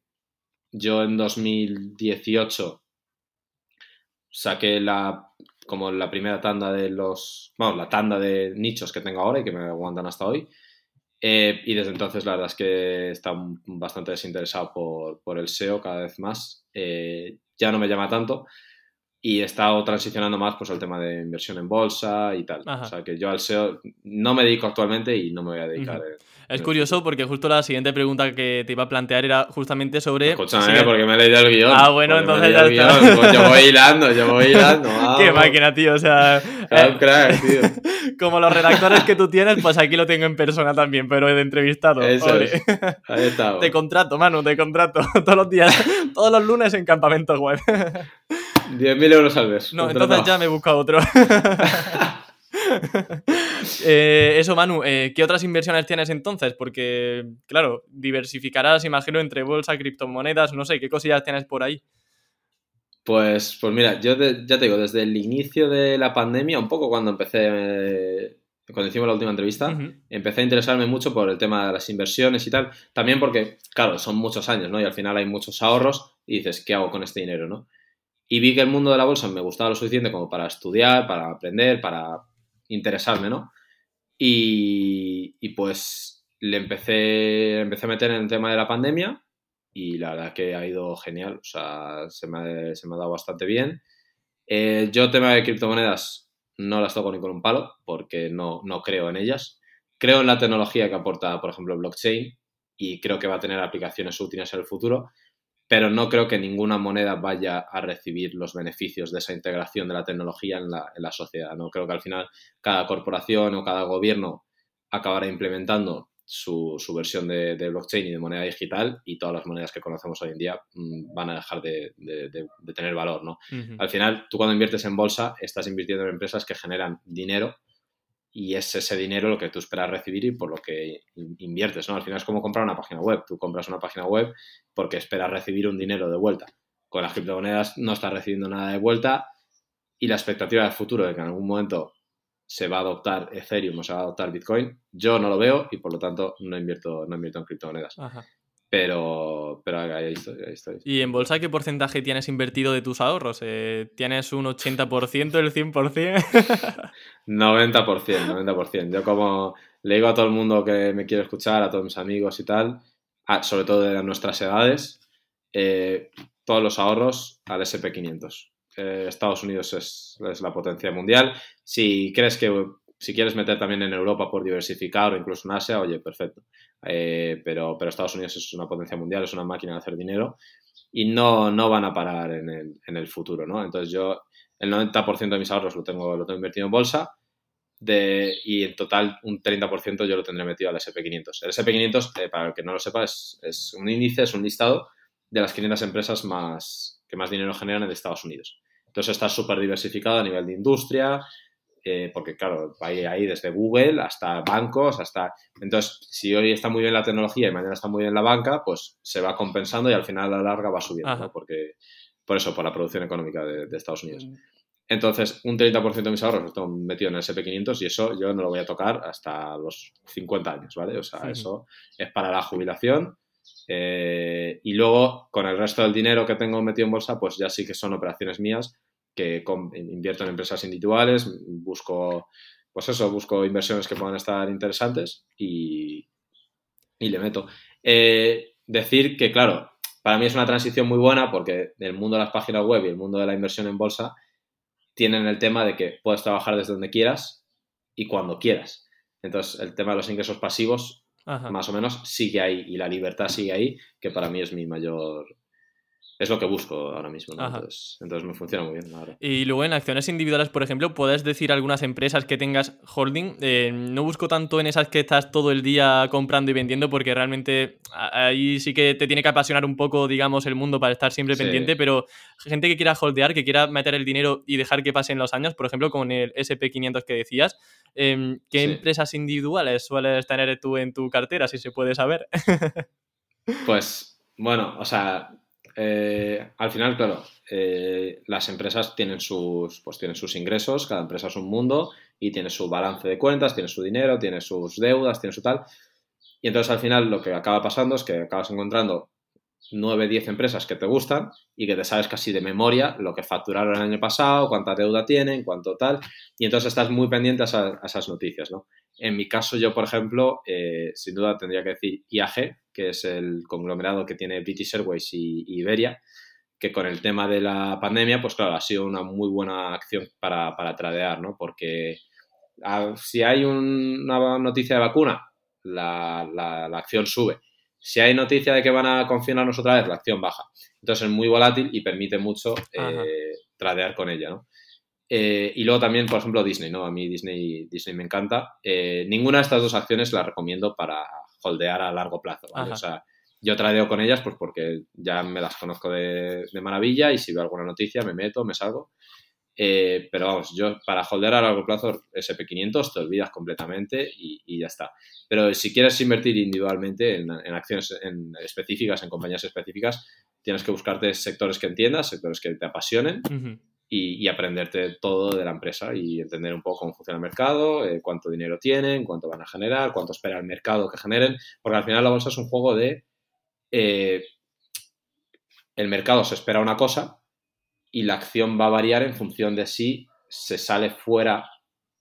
Speaker 2: yo en 2018 saqué la como la primera tanda de los, vamos, la tanda de nichos que tengo ahora y que me aguantan hasta hoy. Eh, y desde entonces la verdad es que está bastante desinteresado por, por el SEO cada vez más. Eh, ya no me llama tanto y he estado transicionando más pues al tema de inversión en bolsa y tal. O sea que yo al SEO no me dedico actualmente y no me voy a dedicar.
Speaker 1: es curioso porque justo la siguiente pregunta que te iba a plantear era justamente sobre...
Speaker 2: Escúchame, porque me he leído el guion.
Speaker 1: Ah, bueno, entonces ya está.
Speaker 2: Pues yo voy hilando, yo voy hilando.
Speaker 1: Qué máquina, tío, o sea...
Speaker 2: Eh, crack, tío.
Speaker 1: Como los redactores que tú tienes, pues aquí lo tengo en persona también, pero he de entrevistado.
Speaker 2: Eso Ahí está.
Speaker 1: Te contrato, Manu, te contrato. Todos los días, todos los lunes en campamento web.
Speaker 2: 10.000 euros al mes.
Speaker 1: No, entonces ya me busca otro. Eh, eso, Manu, eh, ¿qué otras inversiones tienes entonces? Porque, claro, diversificarás, imagino, entre bolsa, criptomonedas, no sé, ¿qué cosillas tienes por ahí?
Speaker 2: Pues, pues mira, yo ya te digo, desde el inicio de la pandemia, un poco cuando empecé, cuando hicimos la última entrevista, empecé a interesarme mucho por el tema de las inversiones y tal. También porque, claro, son muchos años, ¿no? Y al final hay muchos ahorros y dices, ¿qué hago con este dinero, no? Y vi que el mundo de la bolsa me gustaba lo suficiente como para estudiar, para aprender, para interesarme, ¿no? Y, pues le empecé, empecé a meter en el tema de la pandemia y la verdad que ha ido genial, o sea, se me ha, se me ha dado bastante bien. Eh, yo tema de criptomonedas no las toco ni con un palo porque no, no creo en ellas. Creo en la tecnología que aporta, por ejemplo, blockchain y creo que va a tener aplicaciones útiles en el futuro, pero no creo que ninguna moneda vaya a recibir los beneficios de esa integración de la tecnología en la, sociedad. ¿no? Creo que al final cada corporación o cada gobierno acabará implementando su, versión de, blockchain y de moneda digital y todas las monedas que conocemos hoy en día mm, van a dejar de, tener valor. ¿no? Al final, tú cuando inviertes en bolsa, estás invirtiendo en empresas que generan dinero y es ese dinero lo que tú esperas recibir y por lo que inviertes, ¿no? Al final es como comprar una página web. Tú compras una página web porque esperas recibir un dinero de vuelta. Con las criptomonedas no estás recibiendo nada de vuelta y la expectativa del futuro de que en algún momento se va a adoptar Ethereum o se va a adoptar Bitcoin, yo no lo veo y por lo tanto no invierto, no invierto en criptomonedas. Pero, pero ahí estoy,
Speaker 1: ¿Y en bolsa qué porcentaje tienes invertido de tus ahorros? Eh, ¿Tienes un 80%, el 100%?
Speaker 2: 90%, 90%. Yo como le digo a todo el mundo que me quiere escuchar, a todos mis amigos y tal, sobre todo de nuestras edades, eh, todos los ahorros al SP500. Eh, Estados Unidos es, es, la potencia mundial. Si crees que si quieres meter también en Europa por diversificar o incluso en Asia, oye, perfecto. Eh, pero, pero Estados Unidos es una potencia mundial, es una máquina de hacer dinero y no, no van a parar en el, en el futuro, ¿no? Entonces yo el 90% de mis ahorros lo tengo, lo tengo invertido en bolsa, de, y en total un 30% yo lo tendré metido al SP500. El SP500, eh, para el que no lo sepa, es, es, un índice, es un listado de las 500 empresas más, que más dinero generan en Estados Unidos. Entonces está súper diversificado a nivel de industria, eh, porque claro, hay ahí desde Google hasta bancos, hasta... Entonces, si hoy está muy bien la tecnología y mañana está muy bien la banca, pues se va compensando y al final a la larga va subiendo, ¿no? Porque, por eso, por la producción económica de, de Estados Unidos. Entonces, un 30% de mis ahorros los tengo metido en el SP500 y eso yo no lo voy a tocar hasta los 50 años, ¿vale? O sea, eso es para la jubilación. Eh, y luego, con el resto del dinero que tengo metido en bolsa, pues ya sí que son operaciones mías que invierto en empresas individuales, busco, pues eso, busco inversiones que puedan estar interesantes y, y le meto. Eh, decir que, claro, para mí es una transición muy buena porque el mundo de las páginas web y el mundo de la inversión en bolsa tienen el tema de que puedes trabajar desde donde quieras y cuando quieras. Entonces, el tema de los ingresos pasivos, más o menos, sigue ahí y la libertad sigue ahí, que para mí es mi mayor, es lo que busco ahora mismo. Entonces, me funciona muy bien. Ahora.
Speaker 1: Y luego en acciones individuales, por ejemplo, puedes decir algunas empresas que tengas holding. Eh, no busco tanto en esas que estás todo el día comprando y vendiendo, porque realmente ahí sí que te tiene que apasionar un poco, digamos, el mundo para estar siempre pendiente. Pero gente que quiera holdear, que quiera meter el dinero y dejar que pasen los años, por ejemplo, con el SP500 que decías, em, ¿qué empresas individuales sueles tener tú en tu cartera, si se puede saber?
Speaker 2: pues, bueno, o sea eh, al final, claro, eh, las empresas tienen sus, pues tienen sus ingresos, cada empresa es un mundo y tiene su balance de cuentas, tiene su dinero, tiene sus deudas, tiene su tal. Y entonces al final lo que acaba pasando es que acabas encontrando 9, 10 empresas que te gustan y que te sabes casi de memoria lo que facturaron el año pasado, cuánta deuda tienen, cuánto tal, y entonces estás muy pendiente a, esas noticias, ¿no? En mi caso, yo, por ejemplo, eh, sin duda tendría que decir IAG, que es el conglomerado que tiene British Airways y, Iberia, que con el tema de la pandemia, pues claro, ha sido una muy buena acción para, para tradear, ¿no? Porque si hay una noticia de vacuna, la, la, la acción sube si hay noticia de que van a confinarnos otra vez, la acción baja. Entonces es muy volátil y permite mucho eh, tradear con ella, ¿no? Eh, y luego también, por ejemplo, Disney, ¿no? A mí Disney, Disney me encanta. Eh, ninguna de estas dos acciones la recomiendo para holdear a largo plazo, ¿vale? O sea, yo tradeo con ellas pues porque ya me las conozco de, de, maravilla y si veo alguna noticia me meto, me salgo. Eh, pero vamos, yo para holder a largo plazo SP500 te olvidas completamente y, ya está. Pero si quieres invertir individualmente en, acciones específicas, en compañías específicas, tienes que buscarte sectores que entiendas, sectores que te apasionen y, aprenderte todo de la empresa y entender un poco cómo funciona el mercado, eh, cuánto dinero tienen, cuánto van a generar, cuánto espera el mercado que generen, porque al final la bolsa es un juego de... Eh, el mercado se espera una cosa, y la acción va a variar en función de si se sale fuera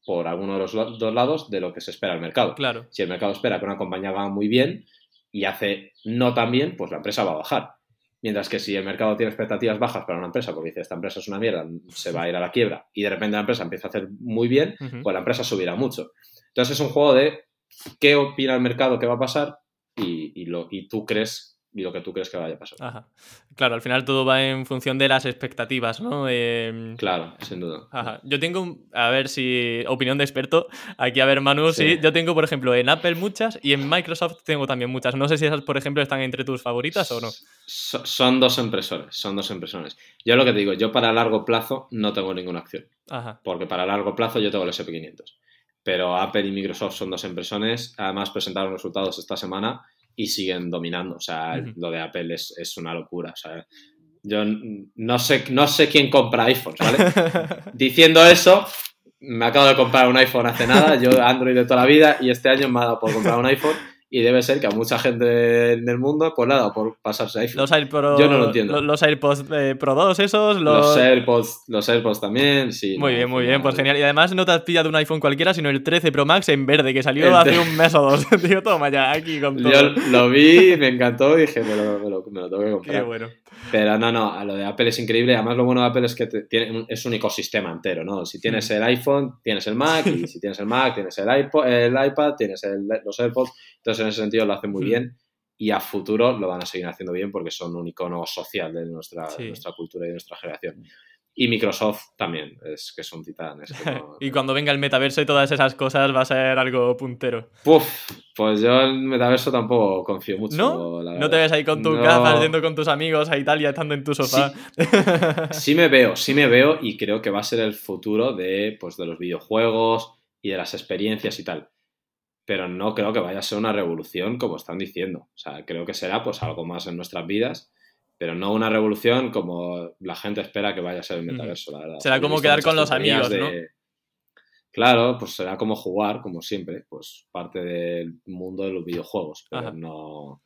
Speaker 2: por alguno de los dos lados de lo que se espera el mercado.
Speaker 1: Claro.
Speaker 2: Si el mercado espera que una compañía va muy bien y hace no tan bien, pues la empresa va a bajar. Mientras que si el mercado tiene expectativas bajas para una empresa, porque dice esta empresa es una mierda, se va a ir a la quiebra, y de repente la empresa empieza a hacer muy bien, pues la empresa subirá mucho. Entonces es un juego de qué opina el mercado que va a pasar y, lo, y tú crees y lo que tú crees que vaya a pasar.
Speaker 1: Claro, al final todo va en función de las expectativas, ¿no?
Speaker 2: Em, claro, sin duda.
Speaker 1: Yo tengo, a ver si, opinión de experto, aquí a ver Manu, sí. yo tengo, por ejemplo, en Apple muchas y en Microsoft tengo también muchas. No sé si esas, por ejemplo, están entre tus favoritas o no.
Speaker 2: son dos impresores, son dos impresores. Yo lo que te digo, yo para largo plazo no tengo ninguna acción. Porque para largo plazo yo tengo el SP500. Pero Apple y Microsoft son dos impresiones. Además presentaron resultados esta semana y siguen dominando. O sea, lo de Apple es, es, una locura. O sea, yo no sé, no sé quién compra iPhones, ¿vale? Diciendo eso, me acabo de comprar un iPhone hace nada, yo Android de toda la vida y este año me ha dado por comprar un iPhone y debe ser que a mucha gente en el mundo, pues nada, por pasarse a iPhone.
Speaker 1: Los
Speaker 2: Yo no lo entiendo.
Speaker 1: Los AirPods eh, Pro 2, esos.
Speaker 2: Los... AirPods, los AirPods también, sí.
Speaker 1: Muy bien, muy bien, pues genial. Y además no te has pillado un iPhone cualquiera, sino el 13 Pro Max en verde, que salió hace un mes o dos. Tío, toma ya, aquí con todo.
Speaker 2: Yo lo vi, me encantó y dije, me lo, me lo, me lo tengo que comprar.
Speaker 1: Qué bueno.
Speaker 2: Pero no, no, a lo de Apple es increíble. Además, lo bueno de Apple es que tiene, es un ecosistema entero, ¿no? Si tienes el iPhone, tienes el Mac, y si tienes el Mac, tienes el, iPod, el iPad, tienes el, los AirPods. Entonces, en ese sentido, lo hace muy bien y a futuro lo van a seguir haciendo bien porque son un icono social de nuestra, nuestra cultura y de nuestra generación. Y Microsoft también, es que es un titán. es que no-
Speaker 1: y cuando venga el metaverso y todas esas cosas va a ser algo puntero.
Speaker 2: Puf, pues yo en metaverso tampoco confío mucho.
Speaker 1: ¿No?
Speaker 2: la
Speaker 1: ¿No te ves ahí con tus
Speaker 2: No.
Speaker 1: gafas yendo con tus amigos a Italia estando en tu sofá?
Speaker 2: Sí me veo, sí me veo y creo que va a ser el futuro de, pues, de los videojuegos y de las experiencias y tal. Pero no creo que vaya a ser una revolución como están diciendo. O sea, creo que será pues algo más en nuestras vidas, pero no una revolución como la gente espera que vaya a ser el metaverso, la verdad.
Speaker 1: Será como quedar con los amigos,
Speaker 2: de- Claro, pues será como jugar, como siempre, pues parte del mundo de los videojuegos, pero
Speaker 1: Ajá.
Speaker 2: no,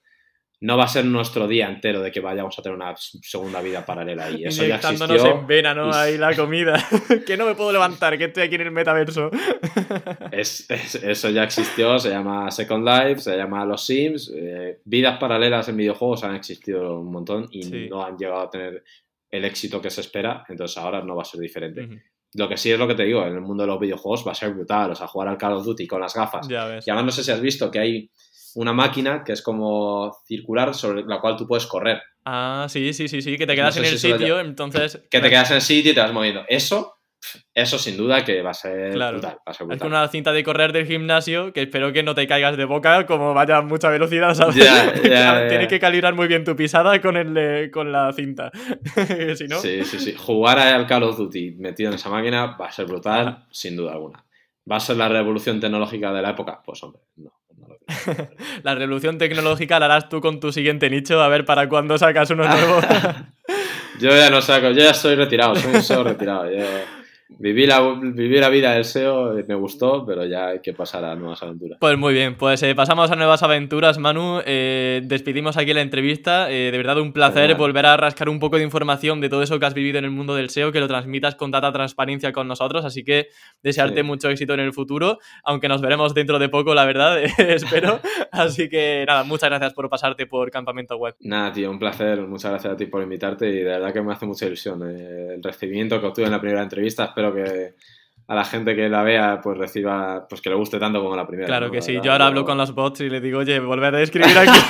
Speaker 2: no va a ser nuestro día entero de que vayamos a tener una segunda vida paralela y eso ya existió.
Speaker 1: en vena, ¿no?
Speaker 2: y-
Speaker 1: Ahí la comida. que no me puedo levantar, que estoy aquí en el metaverso.
Speaker 2: Es, es- eso ya existió, se llama Second Life, se llama Los Sims. eh, vidas paralelas en videojuegos han existido un montón y
Speaker 1: Sí.
Speaker 2: no han llegado a tener el éxito que se espera, entonces ahora no va a ser diferente. Lo que sí es lo que te digo, en el mundo de los videojuegos va a ser brutal, o sea, jugar al Call of Duty con las gafas.
Speaker 1: ya ves.
Speaker 2: Y además no sé si has visto que hay una máquina que es como circular sobre la cual tú puedes correr.
Speaker 1: Ah, sí, sí, sí, sí, que te
Speaker 2: No
Speaker 1: quedas
Speaker 2: sé
Speaker 1: en el sitio, entonces...
Speaker 2: Que te quedas en el sitio y te vas moviendo. Eso, eso sin duda que va a ser
Speaker 1: Claro.
Speaker 2: brutal. Va a ser
Speaker 1: Es
Speaker 2: brutal.
Speaker 1: con una cinta de correr del gimnasio que espero que no te caigas de boca como vaya a mucha velocidad, ¿sabes?
Speaker 2: Ya.
Speaker 1: Tienes que calibrar muy bien tu pisada con, el, con la cinta. si no...
Speaker 2: Sí, sí, sí. Jugar al Call of Duty metido en esa máquina va a ser brutal, sin duda alguna. ¿Va a ser la revolución tecnológica de la época? Pues hombre, no.
Speaker 1: La revolución tecnológica la harás tú con tu siguiente nicho, a ver para cuándo sacas uno nuevo.
Speaker 2: Yo ya no saco, yo ya estoy retirado, soy un SEO retirado. Yo viví, la, viví la vida del SEO, me gustó, pero ya hay que pasar a nuevas aventuras.
Speaker 1: Pues muy bien, pues eh, pasamos a nuevas aventuras, Manu. Eh, despedimos aquí la entrevista. Eh, de verdad, un placer volver a rascar un poco de información de todo eso que has vivido en el mundo del SEO, que lo transmitas con tanta transparencia con nosotros. Así que desearte
Speaker 2: Sí.
Speaker 1: mucho éxito en el futuro, aunque nos veremos dentro de poco, la verdad, espero. Así que nada, muchas gracias por pasarte por Campamento Web.
Speaker 2: Nada, tío, un placer. Muchas gracias a ti por invitarte y de verdad que me hace mucha ilusión. el recibimiento que obtuve en la primera entrevista, espero que a la gente que la vea pues reciba, pues que le guste tanto como la primera.
Speaker 1: Claro
Speaker 2: ¿no?
Speaker 1: que sí.
Speaker 2: verdad,
Speaker 1: Yo ahora hablo con los bots y les digo, oye, volver a escribir aquí.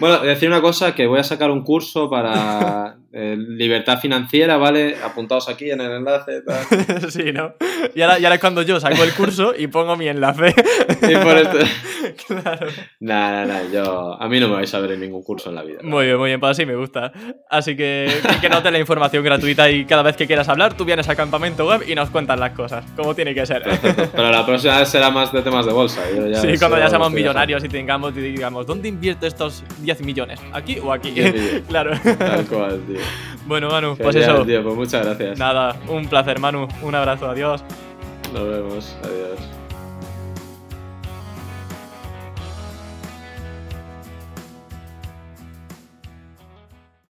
Speaker 2: Bueno, decir una cosa, que voy a sacar un curso para eh, libertad financiera, ¿vale? Apuntaos aquí en el enlace. tal.
Speaker 1: sí, ¿no? Y ahora, y ahora es cuando yo saco el curso y pongo mi enlace.
Speaker 2: Y por esto...
Speaker 1: claro.
Speaker 2: Nada, nada, yo... A mí no me vais a ver en ningún curso en la vida.
Speaker 1: Muy bien, muy bien, pues así me gusta. Así que que note la información gratuita y cada vez que quieras hablar, tú vienes a Campamento Web y nos cuentas las cosas, como tiene que ser.
Speaker 2: Perfecto. Pero la próxima vez será más de temas de bolsa. yo ya
Speaker 1: Sí, cuando ya seamos millonarios y tengamos digamos, ¿dónde invierto estos 10 millones? ¿Aquí o aquí?
Speaker 2: 10 millones.
Speaker 1: claro.
Speaker 2: Tal cual, tío.
Speaker 1: Bueno, Manu, pues
Speaker 2: Genial,
Speaker 1: eso.
Speaker 2: tío, pues muchas gracias.
Speaker 1: Nada, un placer, Manu. Un abrazo, adiós.
Speaker 2: Nos vemos. Adiós.